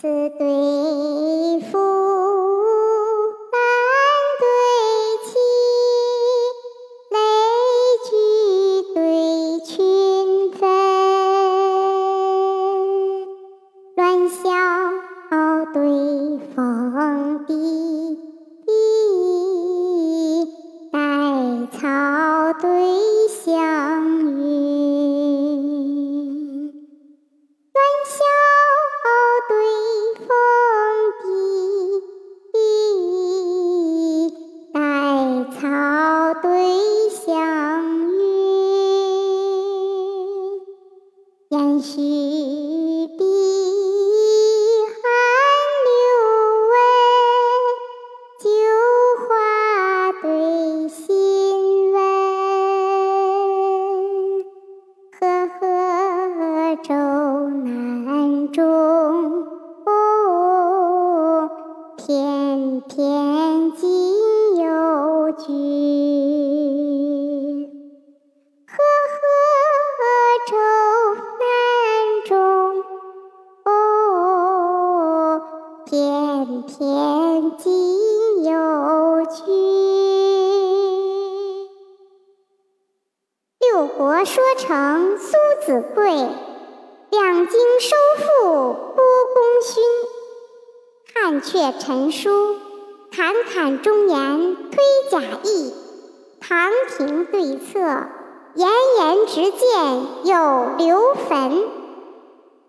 此对夫，难对妻，泪聚对群分，乱笑对凤延续碧寒流文，旧话对新闻，赫赫舟南中，翩翩翩翩今有君。六国说成苏子贵，两京收复多功勋。汉阙陈书，侃侃忠言推贾谊。唐廷对策，严严直谏有留坟。